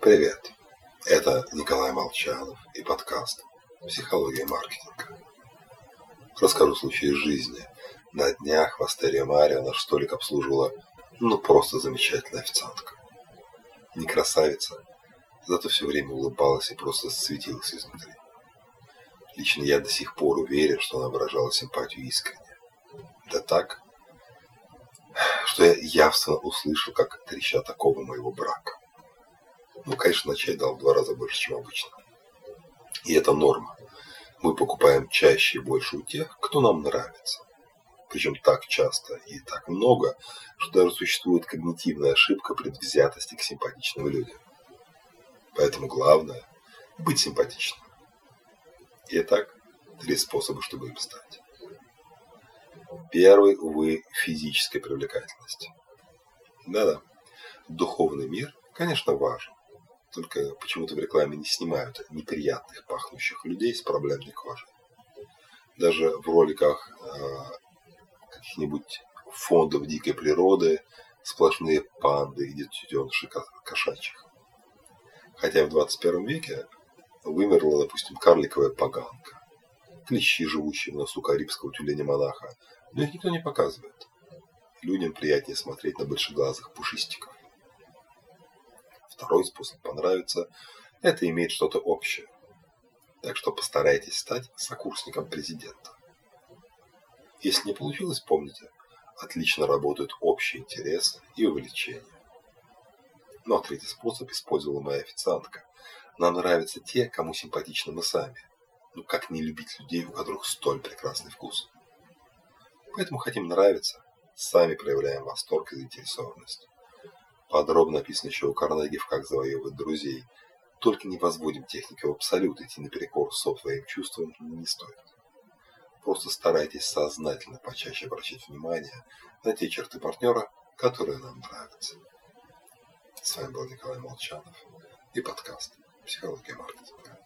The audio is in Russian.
Привет! Это Николай Молчанов и подкаст «Психология маркетинга». Расскажу случай из жизни. На днях в Астерия Мария наш столик обслуживала ну просто замечательная официантка. Не красавица, зато все время улыбалась и просто светилась изнутри. Лично я до сих пор уверен, что она выражала симпатию искренне. Да так, что я явственно услышал, как трещат оковы моего брака. Ну, конечно, на чай дал в два раза больше, чем обычно. И это норма. Мы покупаем чаще и больше у тех, кто нам нравится. Причем так часто и так много, что даже существует когнитивная ошибка предвзятости к симпатичным людям. Поэтому главное – быть симпатичным. Итак, три способа, чтобы им стать. Первый, увы, физическая привлекательность. Да-да, духовный мир, конечно, важен. Только почему-то в рекламе не снимают неприятных пахнущих людей с проблемной кожей. Даже в роликах э, каких-нибудь фондов дикой природы сплошные панды и детеныши кошачьих. Хотя в 21 веке вымерла, допустим, карликовая поганка. Клещи, живущие в носу карибского тюленя-монаха, но их никто не показывает. Людям приятнее смотреть на большеглазых пушистиков. Второй способ понравится – это иметь что-то общее. Так что постарайтесь стать сокурсником президента. Если не получилось, помните, отлично работают общие интересы и увлечения. Ну а третий способ использовала моя официантка. Нам нравятся те, кому симпатичны мы сами. Ну как не любить людей, у которых столь прекрасный вкус? Поэтому хотим нравиться, сами проявляем восторг и заинтересованность. Подробно Карнеги в «Как завоевывать друзей». Только не возводим технику в абсолют, идти наперекор своим чувствам не стоит. Просто старайтесь сознательно почаще обращать внимание на те черты партнера, которые нам нравятся. С вами был Николай Молчанов и подкаст «Психология маркетинга».